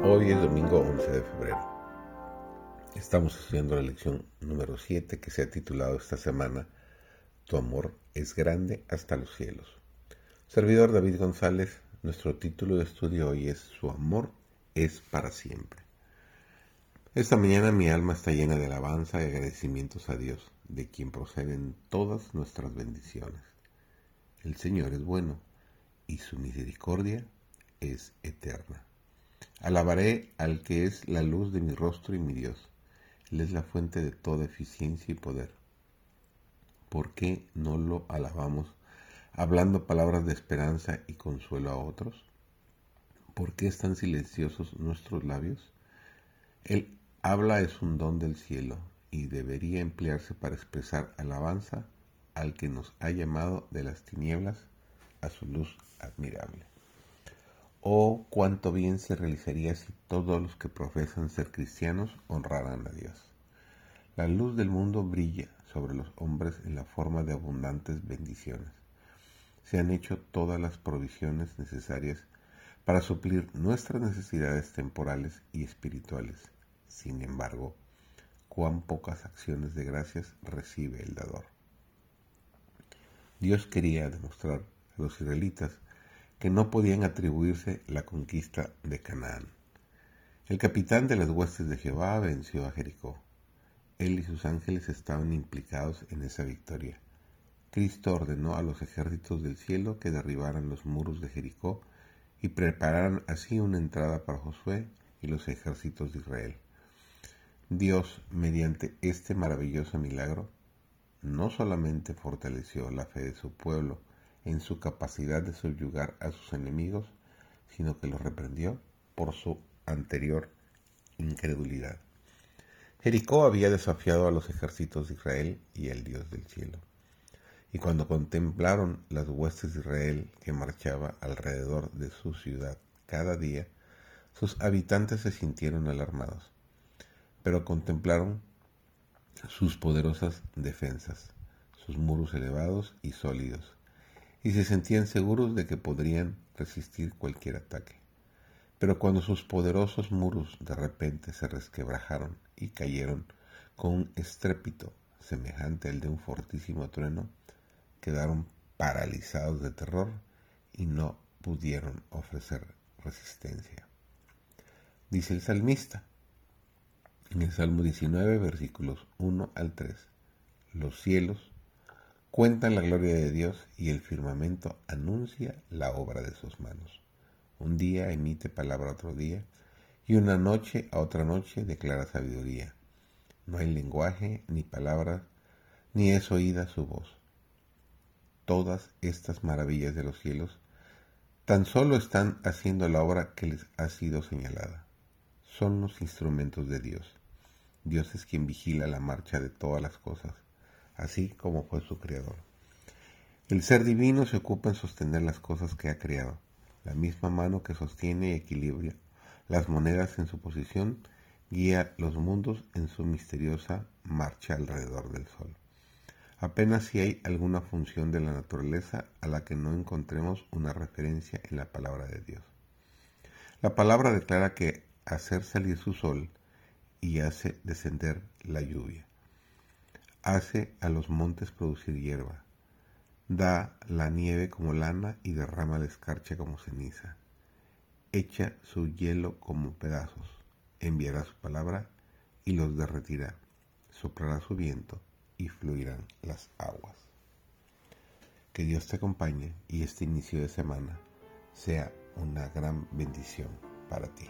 Hoy es domingo 11 de febrero. Estamos estudiando la lección número 7 que se ha titulado esta semana Tu amor es grande hasta los cielos. Servidor David González, nuestro título de estudio hoy es Su amor es para siempre. Esta mañana mi alma está llena de alabanza y agradecimientos a Dios, de quien proceden todas nuestras bendiciones. El Señor es bueno y su misericordia es eterna. Alabaré al que es la luz de mi rostro y mi Dios. Él es la fuente de toda eficiencia y poder. ¿Por qué no lo alabamos hablando palabras de esperanza y consuelo a otros? ¿Por qué están silenciosos nuestros labios? El habla es un don del cielo y debería emplearse para expresar alabanza al que nos ha llamado de las tinieblas a su luz admirable. Oh, cuánto bien se realizaría si todos los que profesan ser cristianos honraran a Dios. La luz del mundo brilla sobre los hombres en la forma de abundantes bendiciones. Se han hecho todas las provisiones necesarias para suplir nuestras necesidades temporales y espirituales. Sin embargo, cuán pocas acciones de gracias recibe el dador. Dios quería demostrar a los israelitas que no podían atribuirse la conquista de Canaán. El capitán de las huestes de Jehová venció a Jericó. Él y sus ángeles estaban implicados en esa victoria. Cristo ordenó a los ejércitos del cielo que derribaran los muros de Jericó y prepararan así una entrada para Josué y los ejércitos de Israel. Dios, mediante este maravilloso milagro, no solamente fortaleció la fe de su pueblo, en su capacidad de subyugar a sus enemigos, sino que los reprendió por su anterior incredulidad. Jericó había desafiado a los ejércitos de Israel y el Dios del cielo. Y cuando contemplaron las huestes de Israel que marchaba alrededor de su ciudad cada día, sus habitantes se sintieron alarmados, pero contemplaron sus poderosas defensas, sus muros elevados y sólidos, y se sentían seguros de que podrían resistir cualquier ataque. Pero cuando sus poderosos muros de repente se resquebrajaron y cayeron con un estrépito semejante al de un fortísimo trueno, quedaron paralizados de terror y no pudieron ofrecer resistencia. Dice el salmista en el Salmo 19, versículos 1 al 3, los cielos cuentan la gloria de Dios y el firmamento anuncia la obra de sus manos. Un día emite palabra a otro día y una noche a otra noche declara sabiduría. No hay lenguaje ni palabra, ni es oída su voz. Todas estas maravillas de los cielos tan solo están haciendo la obra que les ha sido señalada. Son los instrumentos de Dios. Dios es quien vigila la marcha de todas las cosas así como fue su creador. El ser divino se ocupa en sostener las cosas que ha creado. La misma mano que sostiene y equilibra las monedas en su posición guía los mundos en su misteriosa marcha alrededor del Sol. Apenas si hay alguna función de la naturaleza a la que no encontremos una referencia en la palabra de Dios. La palabra declara que hacer salir su sol y hace descender la lluvia hace a los montes producir hierba, da la nieve como lana y derrama la escarcha como ceniza, echa su hielo como pedazos, enviará su palabra y los derretirá, soplará su viento y fluirán las aguas. Que Dios te acompañe y este inicio de semana sea una gran bendición para ti.